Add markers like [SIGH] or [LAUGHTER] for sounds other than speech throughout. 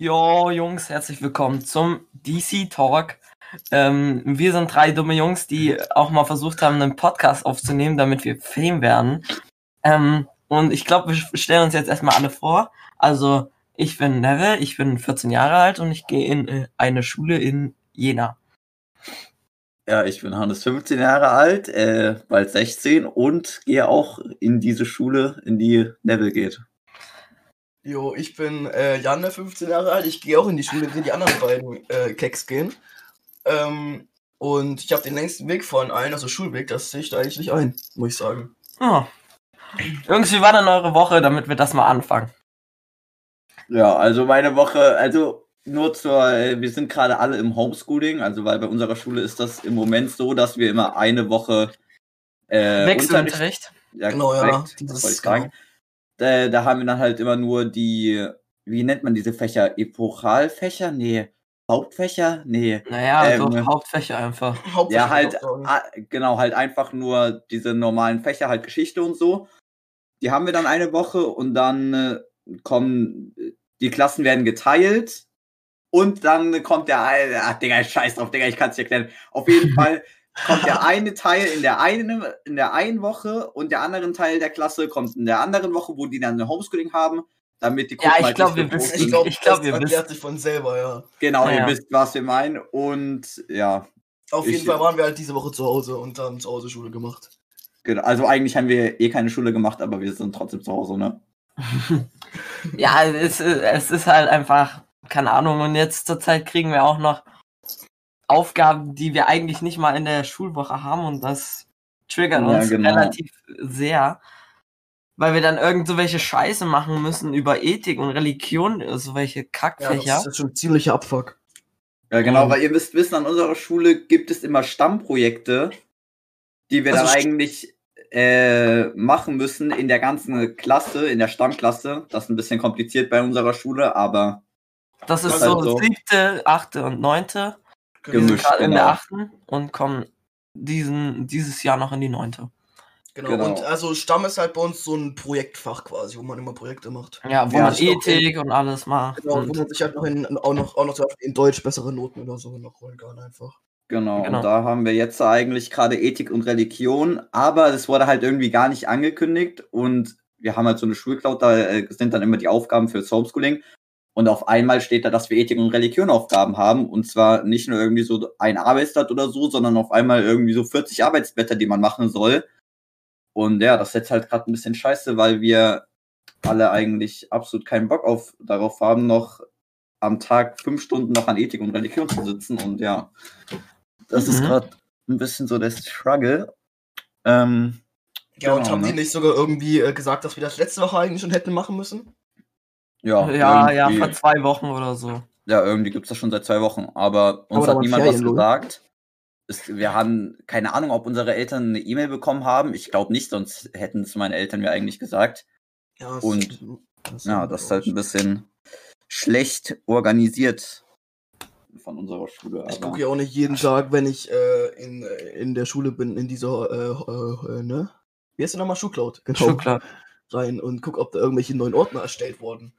Jo, Jungs, herzlich willkommen zum DC Talk. Ähm, wir sind drei dumme Jungs, die auch mal versucht haben, einen Podcast aufzunehmen, damit wir Fame werden. Ähm, und ich glaube, wir stellen uns jetzt erstmal alle vor. Also, ich bin Neville, ich bin 14 Jahre alt und ich gehe in äh, eine Schule in Jena. Ja, ich bin Hannes, 15 Jahre alt, äh, bald 16 und gehe auch in diese Schule, in die Neville geht. Jo, ich bin äh, Janne, 15 Jahre alt. Ich gehe auch in die Schule, in die die anderen beiden äh, Keks gehen. Ähm, und ich habe den längsten Weg von allen, also Schulweg, das sehe ich da eigentlich nicht ein, muss ich sagen. Oh. Jungs, wie war denn eure Woche, damit wir das mal anfangen? Ja, also meine Woche, also nur zur, äh, wir sind gerade alle im Homeschooling, also weil bei unserer Schule ist das im Moment so, dass wir immer eine Woche äh, Wechselunterricht. Ja, Genau, ja, das wollte ich ist sagen. Da, da haben wir dann halt immer nur die, wie nennt man diese Fächer? Epochalfächer? Nee. Hauptfächer? Nee. Naja, Ähm, so Hauptfächer einfach. Hauptsächlich Ja, halt, genau, halt einfach nur diese normalen Fächer, halt Geschichte und so. Die haben wir dann eine Woche und dann äh, kommen, die Klassen werden geteilt und dann kommt der, ach Digga, scheiß drauf, Digga, ich kann es dir erklären. Auf jeden [LAUGHS] Fall kommt der eine Teil in der einen, in der einen Woche und der andere Teil der Klasse kommt in der anderen Woche, wo die dann ein Homeschooling haben, damit die Ja, ich halt glaub, nicht wir so wissen- Ich sind. glaube, glaub, erklärt wisst- sich von selber, ja. Genau, Ja. ihr wisst, was wir meinen und ja, Auf Ich- jeden Fall waren wir halt diese Woche zu Hause und haben zu Hause Schule gemacht. genau. Also eigentlich haben wir eh keine Schule gemacht, aber wir sind trotzdem zu Hause, ne? [LAUGHS] Ja, es, ist- es ist halt einfach, keine Ahnung, und jetzt zurzeit kriegen wir auch noch Aufgaben, die wir eigentlich nicht mal in der Schulwoche haben und das triggert Ja, uns genau. relativ sehr, weil wir dann irgend so welche Scheiße machen müssen über Ethik und Religion, so welche Ja, Kackfächer. das ist schon ziemlicher Abfuck. Ja, genau, Und- weil ihr müsst wissen, an unserer Schule gibt es immer Stammprojekte, die wir Also dann eigentlich äh, machen müssen in der ganzen Klasse, in der Stammklasse. Das ist ein bisschen kompliziert bei unserer Schule, aber das ist das ist so halt so. siebte, achte und neunte. Wir sind Gemischt, gerade in der genau. achten und kommen diesen, dieses Jahr noch in die neunte. Genau. Genau. Und also Stamm ist halt bei uns so ein Projektfach quasi, wo man immer Projekte macht. Ja, wo Ja, man Ethik und alles macht. Genau, wo und man sich halt noch in, auch noch, auch noch zum Beispiel in Deutsch bessere Noten oder so noch holen kann einfach. genau. Genau. Und da haben wir jetzt eigentlich gerade Ethik und Religion, aber es wurde halt irgendwie gar nicht angekündigt und wir haben halt so eine Schulcloud, da äh, sind dann immer die Aufgaben fürs Homeschooling. Und auf einmal steht da, dass wir Ethik und Religion Aufgaben haben. Und zwar nicht nur irgendwie so ein Arbeitsblatt oder so, sondern auf einmal irgendwie so 40 Arbeitsblätter, die man machen soll. Und ja, das ist jetzt halt gerade ein bisschen scheiße, weil wir alle eigentlich absolut keinen Bock auf darauf haben, noch am Tag fünf Stunden noch an Ethik und Religion zu sitzen. Und ja, das ist Mhm. gerade ein bisschen so der Struggle. Ähm, Ja, und Genau, haben ne? die nicht sogar irgendwie äh, gesagt, dass wir das letzte Woche eigentlich schon hätten machen müssen? Ja, Ja, ja, vor zwei Wochen oder so. Ja, irgendwie gibt's das schon seit zwei Wochen. Aber uns Aber hat niemand was gesagt. Es, wir haben keine Ahnung, ob unsere Eltern eine E-Mail bekommen haben. Ich glaube nicht, sonst hätten es meine Eltern mir eigentlich gesagt. Ja, das Und- ist- das Ja, das ist halt ein bisschen schlecht organisiert von unserer Schule. Ich gucke ja auch nicht jeden Tag, wenn ich äh, in, äh, in der Schule bin, in dieser, äh, äh, äh, ne? Wie heißt der nochmal? Schuhcloud. Genau. Klar. Rein und guck, ob da irgendwelche neuen Ordner erstellt wurden.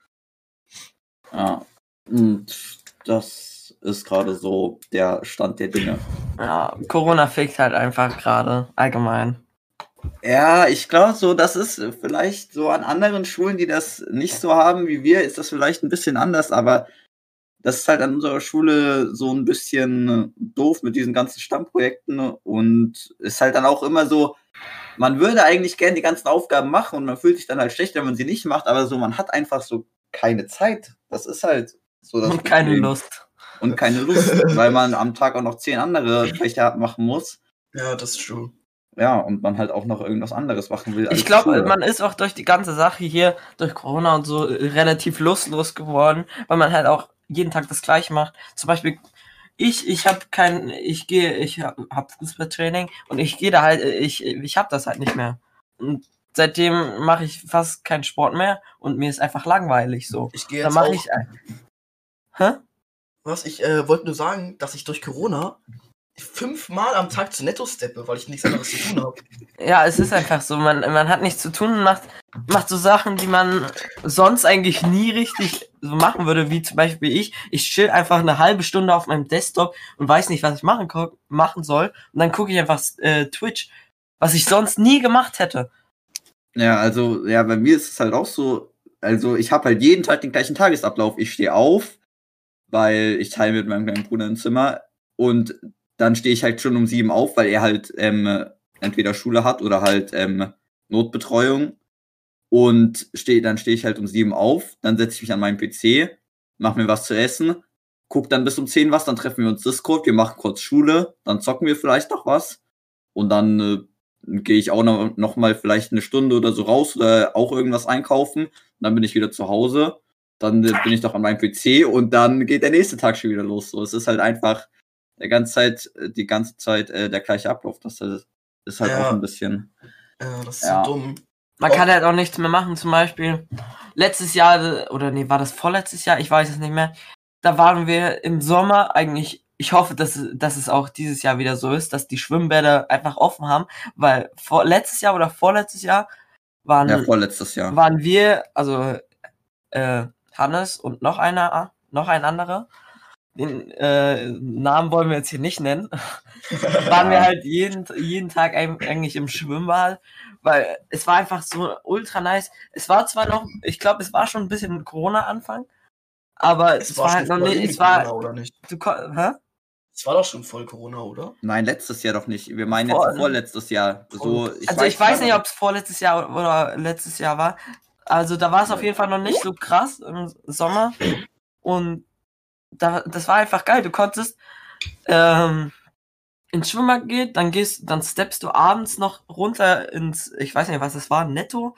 Ja. Und das ist gerade so der Stand der Dinge. Ja, Corona fickt halt einfach gerade, allgemein. Ja, ich glaube so, das ist vielleicht so an anderen Schulen, die das nicht so haben wie wir, ist das vielleicht ein bisschen anders, aber das ist halt an unserer Schule so ein bisschen doof mit diesen ganzen Stammprojekten und ist halt dann auch immer so, man würde eigentlich gerne die ganzen Aufgaben machen und man fühlt sich dann halt schlecht, wenn man sie nicht macht, aber so, man hat einfach so keine Zeit. Das ist halt so das Und keine Problem. Lust. Und keine Lust, [LAUGHS] weil man am Tag auch noch zehn andere Fächer machen muss. Ja, das ist true. Ja, und man halt auch noch irgendwas anderes machen will. Ich glaube, man ist auch durch die ganze Sache hier, durch Corona und so, relativ lustlos geworden, weil man halt auch jeden Tag das gleiche macht. Zum Beispiel, ich, ich habe kein, ich gehe, ich habe hab Fußballtraining und ich gehe da halt, ich, ich habe das halt nicht mehr. Und seitdem mache ich fast keinen Sport mehr und mir ist einfach langweilig so. Ich gehe Dann jetzt mache auch, ich ein. Hä? was, ich äh, wollte nur sagen, dass ich durch Corona fünfmal am Tag zu Netto steppe, weil ich nichts anderes zu tun habe. Ja, es ist einfach so. Man, man hat nichts zu tun und macht, macht so Sachen, die man sonst eigentlich nie richtig so machen würde, wie zum Beispiel ich. Ich chill einfach eine halbe Stunde auf meinem Desktop und weiß nicht, was ich machen, machen soll. Und dann gucke ich einfach äh, Twitch, was ich sonst nie gemacht hätte. Ja, also, ja, bei mir ist es halt auch so, also ich habe halt jeden Tag den gleichen Tagesablauf. Ich stehe auf, weil ich teile mit meinem kleinen Bruder ein Zimmer und dann stehe ich halt schon um sieben auf, weil er halt ähm, entweder Schule hat oder halt ähm, Notbetreuung. Und steh, dann stehe ich halt um sieben auf, dann setze ich mich an meinen PC, mache mir was zu essen, guck dann bis um zehn was, dann treffen wir uns Discord, wir machen kurz Schule, dann zocken wir vielleicht noch was und dann äh, gehe ich auch noch, noch mal vielleicht eine Stunde oder so raus oder auch irgendwas einkaufen. Dann bin ich wieder zu Hause. Dann äh, bin ich doch an meinem PC und dann geht der nächste Tag schon wieder los. So, es ist halt einfach der ganze Zeit, äh, die ganze Zeit äh, der gleiche Ablauf. Das ist, ist halt Ja. auch ein bisschen. Ja, das ist Ja. so dumm. Man kann halt auch nichts mehr machen. Zum Beispiel letztes Jahr, oder nee, war das vorletztes Jahr? Ich weiß es nicht mehr. Da waren wir im Sommer eigentlich. Ich hoffe, dass, dass es auch dieses Jahr wieder so ist, dass die Schwimmbäder einfach offen haben, weil vor, letztes Jahr oder vorletztes Jahr waren, Ja, vorletztes Jahr. waren wir, also äh, Hannes und noch einer, noch ein anderer, den äh, Namen wollen wir jetzt hier nicht nennen, [LAUGHS] waren wir halt jeden, jeden Tag eig- eigentlich im Schwimmbad, weil es war einfach so ultra nice. Es war zwar noch, ich glaube, es war schon ein bisschen Corona-Anfang, aber es, war, halt noch nicht, es war, Corona, oder nicht? du, hä? Es war doch schon voll Corona, oder? Nein, letztes Jahr doch nicht. Wir meinen Vor- jetzt vorletztes Jahr. So, ich also ich weiß nicht, ob es vorletztes Jahr oder letztes Jahr war. Also da war es auf jeden Fall noch nicht so krass im Sommer. Und da, das war einfach geil. Du konntest ähm, ins Schwimmbad gehen, dann gehst, dann steppst du abends noch runter ins, ich weiß nicht, was das war, Netto.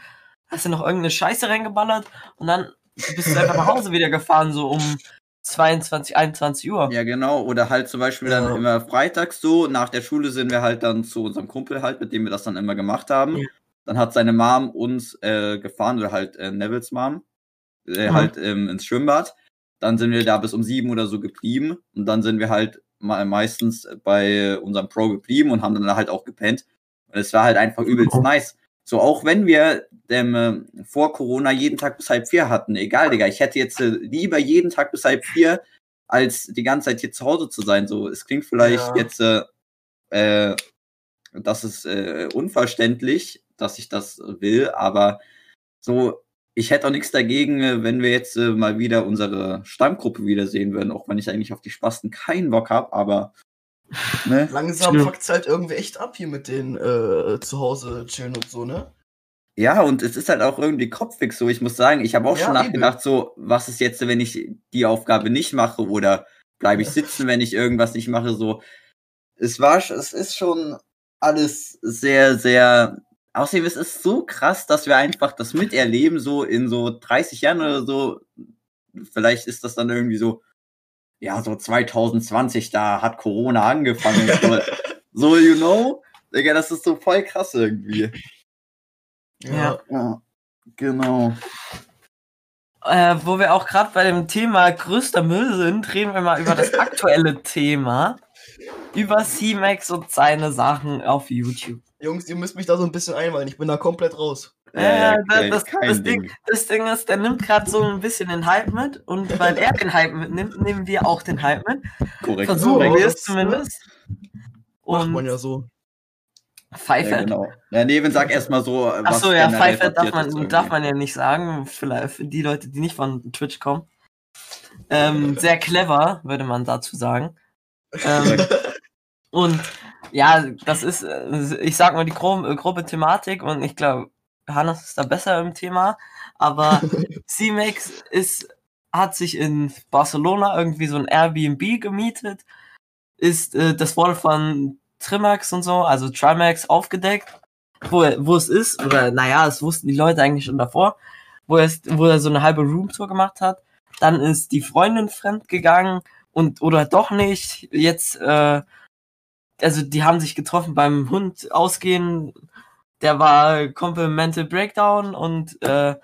Hast du noch irgendeine Scheiße reingeballert und dann bist du einfach nach Hause wieder gefahren, so um 22, 21 Uhr. Ja, genau. Oder halt zum Beispiel dann Ja. immer freitags so, nach der Schule sind wir halt dann zu unserem Kumpel halt, mit dem wir das dann immer gemacht haben. Ja. Dann hat seine Mom uns äh, gefahren, oder halt äh, Nevils Mom, äh, Mhm. halt ähm, ins Schwimmbad. Dann sind wir da bis um sieben oder so geblieben. Und dann sind wir halt me meistens bei unserem Pro geblieben und haben dann halt auch gepennt. Und es war halt einfach übelst Oh. nice. So, auch wenn wir ähm, äh, vor Corona jeden Tag bis halb vier hatten, egal, Digga, ich hätte jetzt äh, lieber jeden Tag bis halb vier, als die ganze Zeit hier zu Hause zu sein. So, es klingt vielleicht Ja. jetzt, äh, äh, das ist äh, unverständlich, dass ich das will, aber so, ich hätte auch nichts dagegen, äh, wenn wir jetzt äh, mal wieder unsere Stammgruppe wiedersehen würden, auch wenn ich eigentlich auf die Spasten keinen Bock habe, aber ne? Langsam Stimmt. fuckt's halt irgendwie echt ab hier mit den äh, zu Hause chillen und so, ne? Ja, und es ist halt auch irgendwie kopfig so. Ich muss sagen, ich habe auch Ja, schon eben. nachgedacht, so, was ist jetzt, wenn ich die Aufgabe nicht mache oder bleibe ich sitzen, wenn ich irgendwas nicht mache, so. Es war, es ist schon alles sehr, sehr, außerdem es ist so krass, dass wir einfach das miterleben, so in so 30 Jahren oder so. Vielleicht ist das dann irgendwie so, ja, so 2020, da hat Corona angefangen. so, [LAUGHS] so, you know? Digga, das ist so voll krass irgendwie. Ja. Ja, genau. Äh, wo wir auch gerade bei dem Thema größter Müll sind, reden wir mal über das [LAUGHS] aktuelle Thema. Über C-Max und seine Sachen auf YouTube. Jungs, ihr müsst mich da so ein bisschen einweihen. Ich bin da komplett raus. Ja, okay, das, kein das, Ding, das Ding ist, der nimmt gerade so ein bisschen den Hype mit und weil er den Hype mitnimmt, nehmen wir auch den Hype mit. Korrekt. Versuchen Ja, wir es das, zumindest. Macht man Und ja so. Pfeife. Ja, genau. Ja, Neven, sag erstmal so, Achso, ja, Pfeife darf man, darf man ja nicht sagen. Vielleicht für die Leute, die nicht von Twitch kommen. Ähm, sehr clever, würde man dazu sagen. Ähm, und ja, das ist, äh, ich sag mal, die grobe, grobe Thematik und ich glaube, Hannes ist da besser im Thema, aber [LAUGHS] C-Max ist, hat sich in Barcelona irgendwie so ein Airbnb gemietet, ist, äh, das wurde von Trimax und so, also Trimax aufgedeckt, wo, er- wo es ist, oder naja, es wussten die Leute eigentlich schon davor, wo er, wo er so eine halbe Roomtour gemacht hat. Dann ist die Freundin fremd gegangen und oder doch nicht. Jetzt, äh, also die haben sich getroffen beim Hund ausgehen. Der war Complemental Breakdown und äh,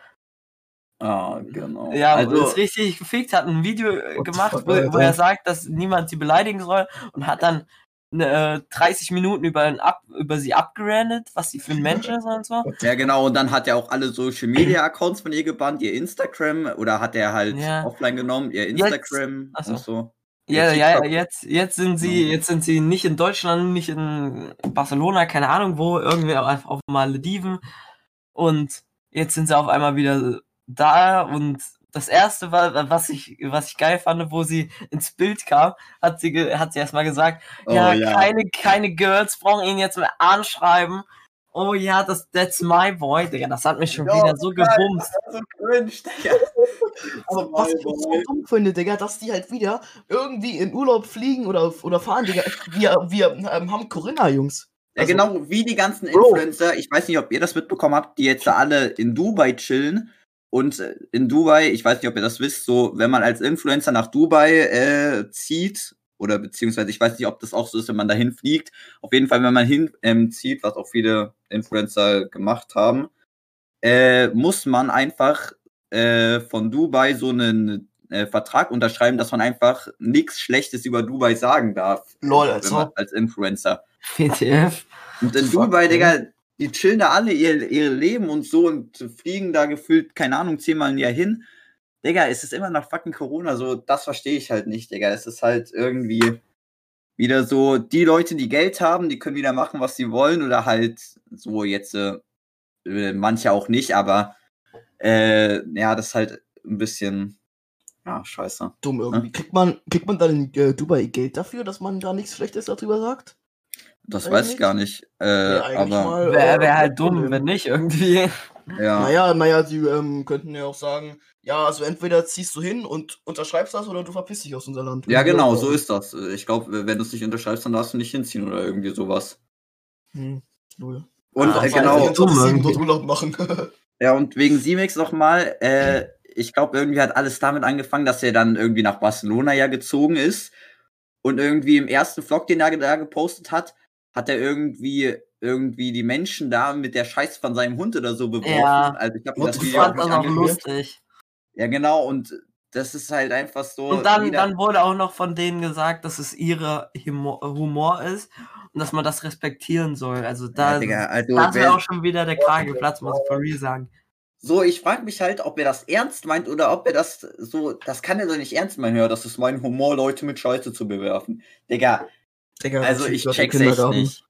Ah, genau. ja, also, ist richtig gefickt, hat ein Video äh, gemacht, wo, wo er sagt, dass niemand sie beleidigen soll und hat dann äh, 30 Minuten über, ein ab, über sie abgerandet, was sie für ein Mensch ist und so. [LAUGHS] Ja, genau, und dann hat er auch alle Social Media Accounts von ihr gebannt, ihr Instagram, oder hat er halt Ja. offline genommen, ihr Instagram so. und so. Ja, ja, jetzt, jetzt sind sie, Mhm. jetzt sind sie nicht in Deutschland, nicht in Barcelona, keine Ahnung wo, irgendwie auf, auf Malediven. Und jetzt sind sie auf einmal wieder da und das erste was ich, was ich geil fand, wo sie ins Bild kam, hat sie, hat sie erstmal gesagt, Oh, ja, ja. keine, keine Girls brauchen ihn jetzt mehr anschreiben. Oh ja, das, that's my boy, Digga, das hat mich schon Ja, wieder so gebumst. so cringe, Digga. Aber [LAUGHS] was ich so dumm finde, Digga, dass die halt wieder irgendwie in Urlaub fliegen oder, oder fahren, Digga. Wir, wir ähm, haben Corinna, Jungs. Ja, Also- genau, wie die ganzen. Influencer, ich weiß nicht, ob ihr das mitbekommen habt, die jetzt alle in Dubai chillen. Und äh, in Dubai, ich weiß nicht, ob ihr das wisst, so, wenn man als Influencer nach Dubai äh, zieht, oder beziehungsweise ich weiß nicht, ob das auch so ist, wenn man dahin fliegt. Auf jeden Fall, wenn man hin ähm, zieht, was auch viele Influencer gemacht haben, äh, muss man einfach äh, von Dubai so einen äh, Vertrag unterschreiben, dass man einfach nichts Schlechtes über Dubai sagen darf. Lol, als wenn man, als Influencer. WTF. Und in Fuck, Dubai. Digga, die chillen da alle ihr, ihr Leben und so und fliegen da gefühlt, keine Ahnung, zehnmal im Jahr hin. Digga, es ist immer noch fucking Corona, so, das verstehe ich halt nicht, Digga. Es ist halt irgendwie wieder so, die Leute, die Geld haben, die können wieder machen, was sie wollen oder halt so jetzt, äh, manche auch nicht, aber äh, ja, das ist halt ein bisschen, ja, scheiße. Dumm irgendwie. Kriegt man, kriegt man dann in äh, Dubai Geld dafür, dass man da nichts Schlechtes darüber sagt? Das Eigentlich? weiß ich gar nicht, äh, Ja, aber, Wäre äh, wär halt dumm, wenn nicht irgendwie. ja. Naja, naja, sie ähm, könnten ja auch sagen, ja, also entweder ziehst du hin und unterschreibst das oder du verpisst dich aus unser Land. Ja, genau, Irgendwie so auch. ist das. Ich glaube, wenn du es nicht unterschreibst, dann darfst du nicht hinziehen oder irgendwie sowas. Hm, null. Und Ah, äh, genau, dumm 24/7 irgendwie. dort Urlaub machen. [LAUGHS] ja, und wegen Simex nochmal, äh, ich glaube, irgendwie hat alles damit angefangen, dass er dann irgendwie nach Barcelona ja gezogen ist. Und irgendwie im ersten Vlog, den er da gepostet hat, hat er irgendwie irgendwie die Menschen da mit der Scheiße von seinem Hund oder so beworfen. Ja. Also ich What das Video fand das auch lustig. Ja, genau, und das ist halt einfach so. Und dann, dann wurde auch noch von denen gesagt, dass es ihre Humor, Humor ist und dass man das respektieren soll. Also da, ja, Digga, also, da mir auch schon wieder der Kragen geplatzt, muss ich for real sagen. So, ich frage mich halt, ob er das ernst meint oder ob er das so, das kann er doch nicht ernst meinen, ja, das ist mein Humor, Leute mit Scheiße zu bewerfen. Digga, Digga, also ich check's echt nicht.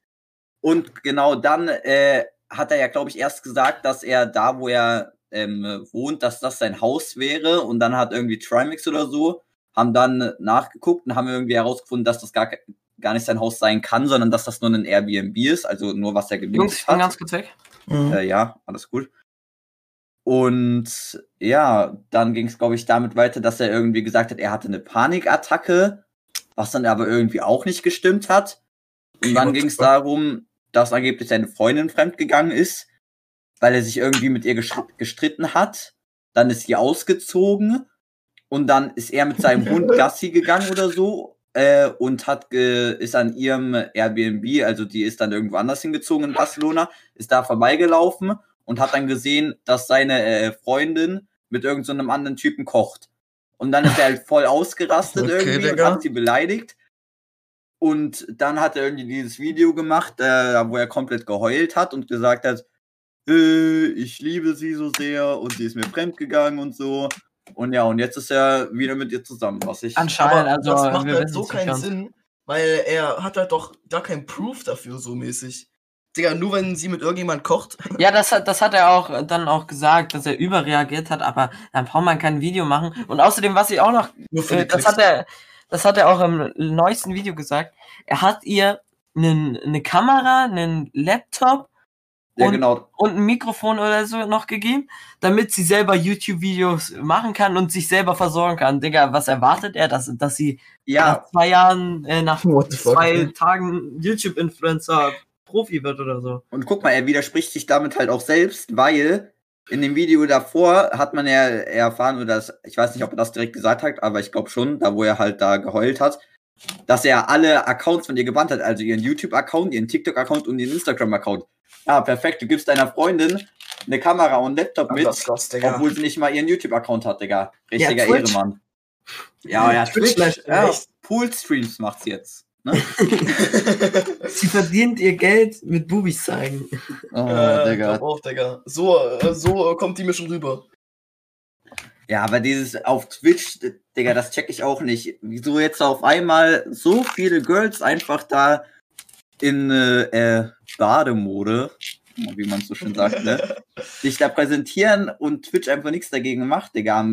Und genau dann äh, hat er ja, glaube ich, erst gesagt, dass er da, wo er ähm, wohnt, dass das sein Haus wäre und dann hat irgendwie Trimax oder so, haben dann nachgeguckt und haben irgendwie herausgefunden, dass das gar, gar nicht sein Haus sein kann, sondern dass das nur ein Airbnb ist, also nur was er Jungs, gemietet ich bin hat. ganz kurz weg. Mhm. Äh, ja, alles gut. Und ja, dann ging es, glaube ich, damit weiter, dass er irgendwie gesagt hat, er hatte eine Panikattacke, was dann aber irgendwie auch nicht gestimmt hat. Und dann ging es darum, dass angeblich seine Freundin fremdgegangen ist, weil er sich irgendwie mit ihr gestr- gestritten hat. Dann ist sie ausgezogen und dann ist er mit seinem Hund [LAUGHS] Gassi gegangen oder so äh, und hat ge ist an ihrem Airbnb, also die ist dann irgendwo anders hingezogen in Barcelona, ist da vorbeigelaufen und hat dann gesehen, dass seine äh, Freundin mit irgendeinem so anderen Typen kocht. Und dann ist er halt voll ausgerastet Okay, irgendwie und Digga. hat sie beleidigt. Und dann hat er irgendwie dieses Video gemacht, äh, wo er komplett geheult hat und gesagt hat, äh, ich liebe sie so sehr und sie ist mir fremdgegangen und so. Und ja, und jetzt ist er wieder mit ihr zusammen, was ich. Anscheinend, also das macht wir halt so keinen ganz. Sinn, weil er hat halt doch gar keinen Proof dafür so mäßig. Digga, nur wenn sie mit irgendjemand kocht. Ja, das hat, das hat er auch dann auch gesagt, dass er überreagiert hat, aber dann braucht man kein Video machen. Und außerdem, was ich auch noch Nur für Äh, das hat er, das hat er auch im neuesten Video gesagt. Er hat ihr eine Kamera, einen Laptop ja, und, genau. und ein Mikrofon oder so noch gegeben, damit sie selber YouTube-Videos machen kann und sich selber versorgen kann. Digga, was erwartet er, dass, dass sie Ja, nach zwei Jahren, äh, nach zwei Tagen YouTube-Influencer Profi wird oder so? Und guck mal, er widerspricht sich damit halt auch selbst, weil in dem Video davor hat man ja erfahren, oder das, ich weiß nicht, ob er das direkt gesagt hat, aber ich glaube schon, da wo er halt da geheult hat, dass er alle Accounts von ihr gebannt hat, also ihren YouTube-Account, ihren TikTok-Account und ihren Instagram-Account. Ja, perfekt, du gibst deiner Freundin eine Kamera und einen Laptop mit, das krass, obwohl sie nicht mal ihren YouTube-Account hat, Digga. Richtiger Ja. Ehremann. Ja, ja, Twitch Twitch, ja. Pool-Streams macht sie jetzt. Ne? [LAUGHS] Sie verdient ihr Geld mit Bubis zeigen. Oh, äh, Digga. auch, Digga. So, äh, so äh, kommt die mir schon rüber. Ja, aber dieses auf Twitch, Digga, das check ich auch nicht. Wieso jetzt auf einmal so viele Girls einfach da in äh, äh, Bademode, wie man so schön sagt, ne, [LAUGHS] sich da präsentieren und Twitch einfach nichts dagegen macht, Digga.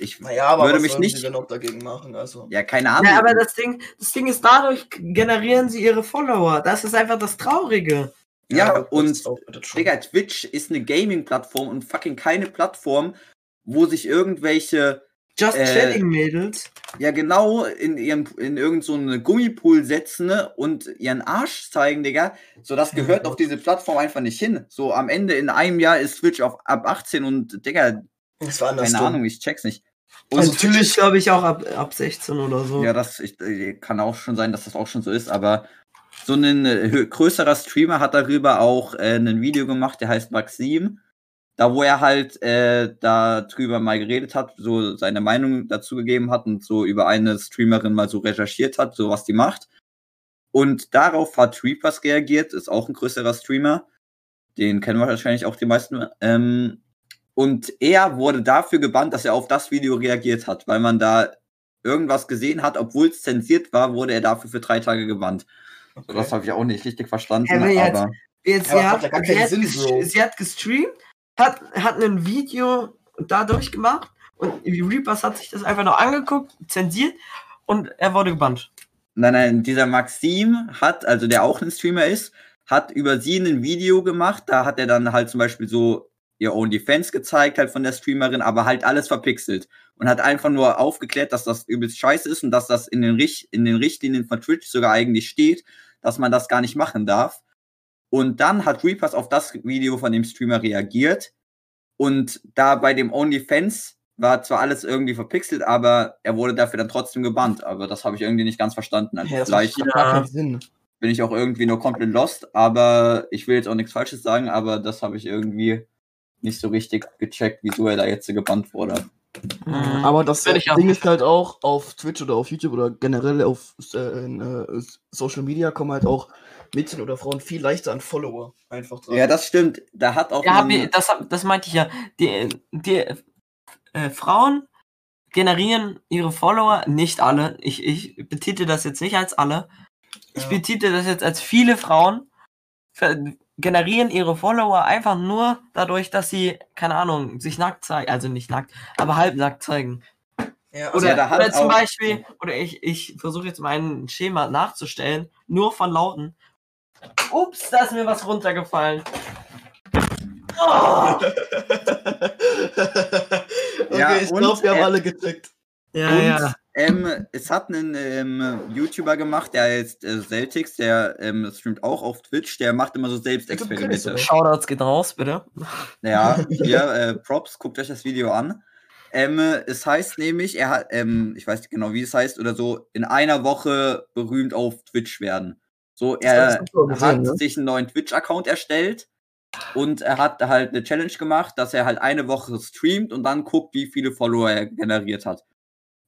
Ich Naja, aber würde was mich nicht, sie denn auch dagegen machen? Also. ja, keine Ahnung. Ja, aber das Ding, das Ding ist, dadurch generieren sie ihre Follower. Das ist einfach das Traurige. ja, das und auch-. Digga, Twitch ist eine Gaming-Plattform und fucking keine Plattform, wo sich irgendwelche Just Äh, Chatting Mädels. Ja genau in ihren in irgend so eine Gummipool setzen ne, und ihren Arsch zeigen, Digga. So das gehört auf diese Plattform einfach nicht hin. So am Ende in einem Jahr ist Twitch auf ab 18 und Digga, Das war anders. keine dumm. Ahnung, ich check's nicht. Und Also natürlich, glaube ich, auch ab, ab 16 oder so. ja, das ich, äh, kann auch schon sein, dass das auch schon so ist, aber so ein äh, größerer Streamer hat darüber auch äh, ein Video gemacht, der heißt Maxim. Da, wo er halt äh, darüber mal geredet hat, so seine Meinung dazu gegeben hat und so über eine Streamerin mal so recherchiert hat, so was die macht. Und darauf hat Reapers reagiert, ist auch ein größerer Streamer. Den kennen wir wahrscheinlich auch die meisten. Ähm, und er wurde dafür gebannt, dass er auf das Video reagiert hat, weil man da irgendwas gesehen hat, obwohl es zensiert war, wurde er dafür für drei Tage gebannt. Okay. Das habe ich auch nicht richtig verstanden, Er jetzt- aber Jetzt, Aber hat, hat sie hat gestreamt, hat, hat ein Video dadurch gemacht und Reapers hat sich das einfach nur angeguckt, zensiert und er wurde gebannt. Nein, nein, dieser Maxim hat, also der auch ein Streamer ist, hat über sie ein Video gemacht. Da hat er dann halt zum Beispiel so ihr OnlyFans gezeigt, halt von der Streamerin, aber halt alles verpixelt. Und hat einfach nur aufgeklärt, dass das übelst scheiße ist und dass das in den, Richt in den Richtlinien von Twitch sogar eigentlich steht, dass man das gar nicht machen darf. Und dann hat Reapers auf das Video von dem Streamer reagiert. Und da bei dem OnlyFans war zwar alles irgendwie verpixelt, aber er wurde dafür dann trotzdem gebannt. Aber das habe ich irgendwie nicht ganz verstanden. Also Ja, vielleicht Ja. bin ich auch irgendwie nur komplett lost, aber ich will jetzt auch nichts Falsches sagen, aber das habe ich irgendwie nicht so richtig gecheckt, wieso er da jetzt gebannt wurde. Mhm. Aber das ich auch Ding ist halt auch auf Twitch oder auf YouTube oder generell auf äh, in, äh, Social Media kommen halt auch Mädchen oder Frauen viel leichter an Follower einfach dran. Ja, das stimmt. Da hat auch Ja, ich, das, das meinte ich ja. Die, die äh, Frauen generieren ihre Follower, nicht alle. Ich, ich betitel das jetzt nicht als alle. Ich Ja. betitel das jetzt als viele Frauen generieren ihre Follower einfach nur dadurch, dass sie, keine Ahnung, sich nackt zeigen. Also nicht nackt, aber halbnackt zeigen. Ja, also Oder, ja, oder zum Beispiel, oder ich, ich versuche jetzt mal ein Schema nachzustellen, nur von Lauten. Ups, da ist mir was runtergefallen. [LAUGHS] Oh! okay, Ja, ich glaube, wir haben alle gecheckt. Ja, Und ja. ähm, es hat einen ähm, YouTuber gemacht, der heißt äh, Celtics, der ähm, streamt auch auf Twitch, der macht immer so Selbstexperimente. Okay, Shoutouts geht raus, bitte. Ja, [LAUGHS] hier, äh, Props, guckt euch das Video an. Ähm, es heißt nämlich, er hat, ähm, ich weiß nicht genau, wie es heißt, oder so, in einer Woche berühmt auf Twitch werden. So, er gesehen, hat ne? sich einen neuen Twitch-Account erstellt und er hat halt eine Challenge gemacht, dass er halt eine Woche streamt und dann guckt, wie viele Follower er generiert hat.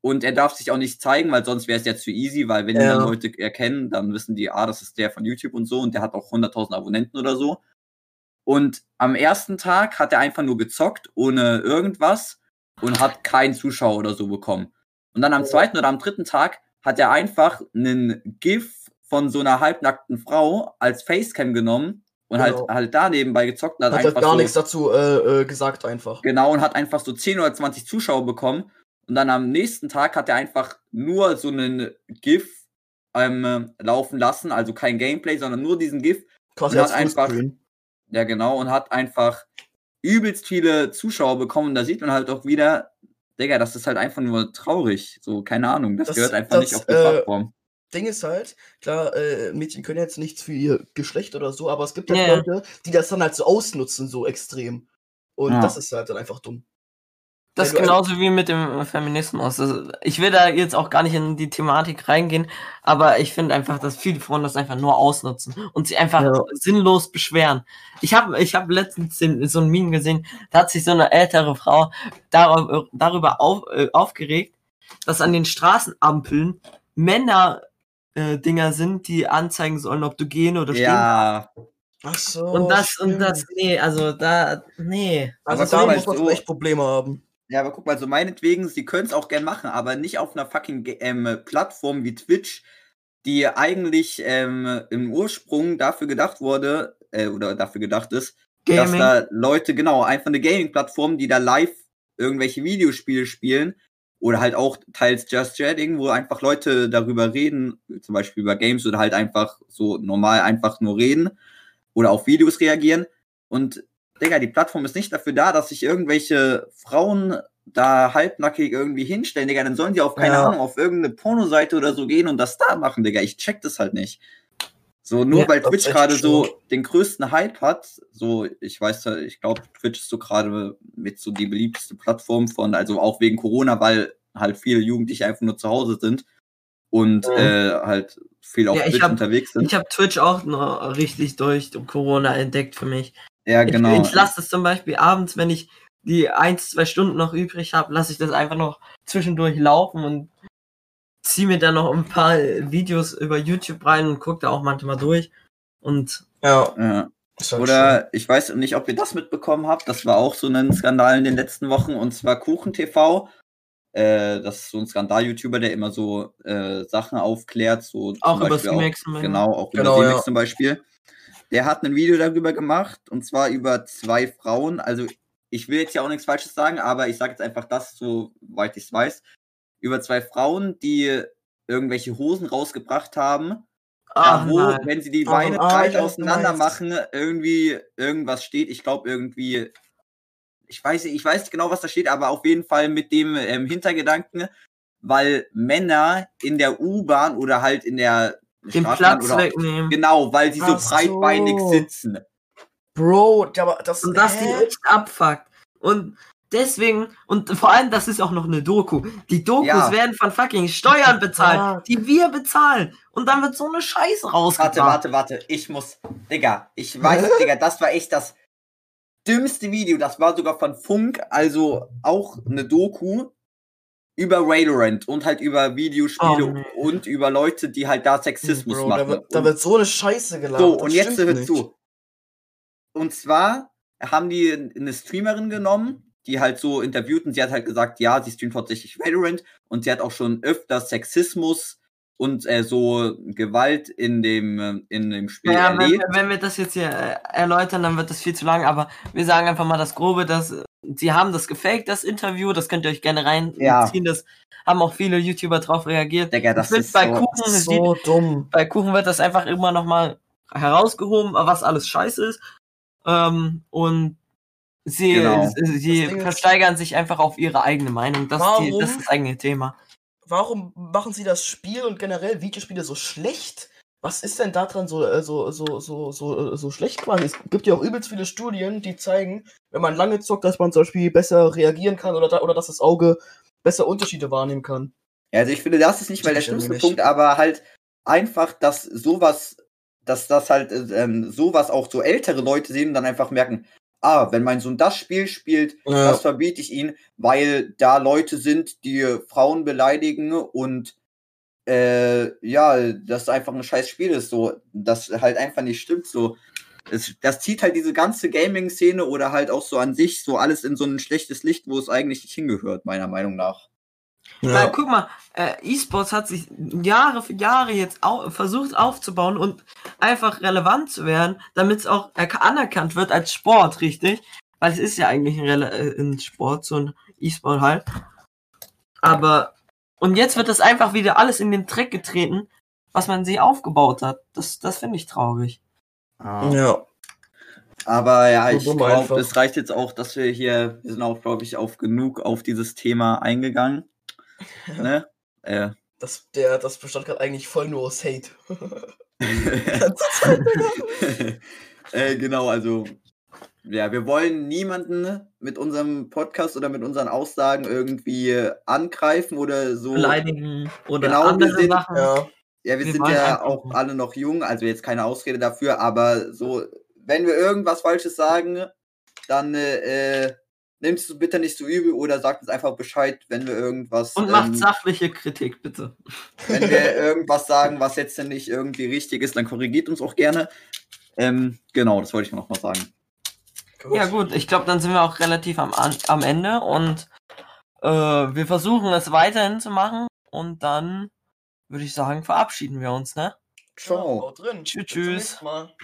Und er darf sich auch nicht zeigen, weil sonst wäre es ja zu easy, weil wenn Ja. dann Leute erkennen, dann wissen die, ah, das ist der von YouTube und so und der hat auch 100.000 Abonnenten oder so. Und am ersten Tag hat er einfach nur gezockt, ohne irgendwas und hat keinen Zuschauer oder so bekommen. Und dann am zweiten oder am dritten Tag hat er einfach einen GIF von so einer halbnackten Frau als Facecam genommen und Genau. halt, halt da nebenbei gezockt und hat, Hat halt einfach gar so, nichts dazu äh, äh, gesagt einfach. Genau, und hat einfach so 10 oder 20 Zuschauer bekommen. Und dann am nächsten Tag hat er einfach nur so einen GIF ähm, laufen lassen, also kein Gameplay, sondern nur diesen GIF. Quasi hat einfach-. Ja, genau, und hat einfach übelst viele Zuschauer bekommen. Und da sieht man halt auch wieder, Digga, das ist halt einfach nur traurig. So, keine Ahnung, das, Das- gehört einfach das, nicht auf die äh, Plattform. Ding ist halt, klar, äh, Mädchen können jetzt nichts für ihr Geschlecht oder so, aber es gibt halt Ja, ja. Leute, die das dann halt so ausnutzen, so extrem. Und Ja. das ist halt dann einfach dumm. Das ist genauso wie mit dem Feminismus. Also, ich will da jetzt auch gar nicht in die Thematik reingehen, aber ich finde einfach, dass viele Frauen das einfach nur ausnutzen und sie einfach Ja. sinnlos beschweren. Ich habe ich hab letztens den, so ein Meme gesehen, da hat sich so eine ältere Frau darüber, darüber auf, äh, aufgeregt, dass an den Straßenampeln Männer äh, Dinger sind, die anzeigen sollen, ob du gehen oder stehen Ja, Ach so. Und das und stimmt. das, nee, also da, nee. Also Aber da muss man so- echt Probleme haben. Ja, aber guck mal, so meinetwegen, sie können es auch gern machen, aber nicht auf einer fucking ähm, Plattform wie Twitch, die eigentlich ähm, im Ursprung dafür gedacht wurde, äh, oder dafür gedacht ist, Gaming. dass da Leute, genau, einfach eine Gaming-Plattform, die da live irgendwelche Videospiele spielen, oder halt auch teils Just Chatting, wo einfach Leute darüber reden, zum Beispiel über Games oder halt einfach so normal einfach nur reden oder auf Videos reagieren. Und Digga, die Plattform ist nicht dafür da, dass sich irgendwelche Frauen da halbnackig irgendwie hinstellen, Digga. Dann sollen die auf, keine Ja. Ahnung, auf irgendeine Pornoseite oder so gehen und das da machen, Digga. Ich check das halt nicht. So, nur Ja, weil Twitch gerade so den größten Hype hat, so, ich weiß ja, ich glaube, Twitch ist so gerade mit so die beliebteste Plattform von, also auch wegen Corona, weil halt viele Jugendliche einfach nur zu Hause sind und Mhm. äh, halt viel auf Ja, Twitch hab- unterwegs sind. Ich habe Twitch auch noch richtig durch Corona entdeckt für mich. Ja, Ich, genau. ich lasse das zum Beispiel abends, wenn ich die eins, zwei Stunden noch übrig habe, lasse ich das einfach noch zwischendurch laufen und ziehe mir dann noch ein paar Videos über YouTube rein und gucke da auch manchmal durch. Und Ja. ja. halt Oder ich weiß nicht, ob ihr das mitbekommen habt. Das war auch so ein Skandal in den letzten Wochen und zwar Kuchen TV. Äh, das ist so ein Skandal-YouTuber, der immer so äh, Sachen aufklärt, so auch über Beispiel Streamax zum Beispiel. Genau, auch Genau, über Remix ja. zum Beispiel. Der hat ein Video darüber gemacht und zwar über zwei Frauen. Also ich will jetzt ja auch nichts Falsches sagen, aber ich sage jetzt einfach das, soweit ich es weiß. Über zwei Frauen, die irgendwelche Hosen rausgebracht haben Ach, da, wo, nein. wenn sie die Beine breit ich weiß, was du auseinander machen, irgendwie irgendwas steht. Ich glaube irgendwie, ich weiß, ich weiß nicht genau, was da steht, aber auf jeden Fall mit dem ähm, Hintergedanken, weil Männer in der U-Bahn oder halt in der den Platz oder wegnehmen. genau, weil sie so Ach so. breitbeinig sitzen. Bro, aber das. Und das die echt abfuckt. Und deswegen, und vor allem, das ist auch noch eine Doku. Die Dokus Ja. werden von fucking Steuern bezahlt, Ja. die wir bezahlen. Und dann wird so eine Scheiße rausgebracht. Warte, warte, warte, ich muss, Digga, ich weiß, Digga, das war echt das dümmste Video. Das war sogar von Funk, also auch eine Doku über Railrent und halt über Videospiele Oh, und über Leute, die halt da Sexismus Bro, machen. da, wird, da wird so eine Scheiße geladen. so, und jetzt hört zu. Und zwar haben die eine Streamerin genommen, die halt so interviewt und sie hat halt gesagt, ja, sie streamt hauptsächlich Valorant und sie hat auch schon öfter Sexismus und äh, so Gewalt in dem, äh, in dem Spiel Ja, wenn, erlebt. wir- wenn wir das jetzt hier äh, erläutern, dann wird das viel zu lang, aber wir sagen einfach mal das Grobe, dass sie haben das gefaked, das Interview, das könnt ihr euch gerne reinziehen, Ja. das haben auch viele YouTuber drauf reagiert. Digga, Ich das ist bei so, Kuchen, so dumm. bei Kuchen wird das einfach immer nochmal herausgehoben, was alles scheiße ist. Ähm, und sie, Genau. sie versteigern sich einfach auf ihre eigene Meinung. Das, die, das ist das eigene Thema. Warum machen sie das Spiel und generell Videospiele so schlecht? Was ist denn daran so, äh, so, so, so, so, äh, so schlecht quasi? Es gibt ja auch übelst viele Studien, die zeigen, wenn man lange zockt, dass man zum Beispiel besser reagieren kann oder, da, oder dass das Auge besser Unterschiede wahrnehmen kann. Ja, also ich finde, das ist nicht mal der schlimmste Punkt, aber halt einfach, dass sowas, dass das halt äh, ähm, sowas auch so ältere Leute sehen und dann einfach merken, ah, wenn mein Sohn das Spiel spielt, das verbiete ich ihn, weil da Leute sind, die Frauen beleidigen und äh, ja, das einfach ein scheiß Spiel ist, so, das halt einfach nicht stimmt, so. Es, das zieht halt diese ganze Gaming-Szene oder halt auch so an sich so alles in so ein schlechtes Licht, wo es eigentlich nicht hingehört, meiner Meinung nach. Weil, guck mal, äh, E-Sports hat sich Jahre für Jahre jetzt au versucht aufzubauen und einfach relevant zu werden, damit es auch erka- anerkannt wird als Sport, richtig? Weil es ist ja eigentlich ein, äh, ein Sport, so ein E-Sport halt. Aber, und jetzt wird das einfach wieder alles in den Dreck getreten, was man sich aufgebaut hat. Das, das finde ich traurig. Ja. Aber ja, ich glaube, es reicht jetzt auch, dass wir hier, wir sind auch, glaube ich, auf genug auf dieses Thema eingegangen. [LAUGHS] ne? Äh, Das, der, das bestand gerade eigentlich voll nur aus Hate. [LAUGHS] äh, genau, also ja, wir wollen niemanden mit unserem Podcast oder mit unseren Aussagen irgendwie angreifen oder so. Beleidigen oder Genau, wir andere sind- Sachen. ja. Ja, wir Wir sind ja auch nur- alle noch jung, also jetzt keine Ausrede dafür, aber so, wenn wir irgendwas Falsches sagen, dann äh, äh, nehmt es bitte nicht so übel oder sagt uns einfach Bescheid, wenn wir irgendwas. Und macht ähm, sachliche Kritik, bitte. wenn wir [LAUGHS] irgendwas sagen, was jetzt denn nicht irgendwie richtig ist, dann korrigiert uns auch gerne. Ähm, genau, das wollte ich noch mal sagen. Ja gut, ich glaube, dann sind wir auch relativ am, am Ende und äh, wir versuchen es weiterhin zu machen und dann würde ich sagen, verabschieden wir uns, ne? Ciao. Haut drin. Tschüss, Bis zum tschüss.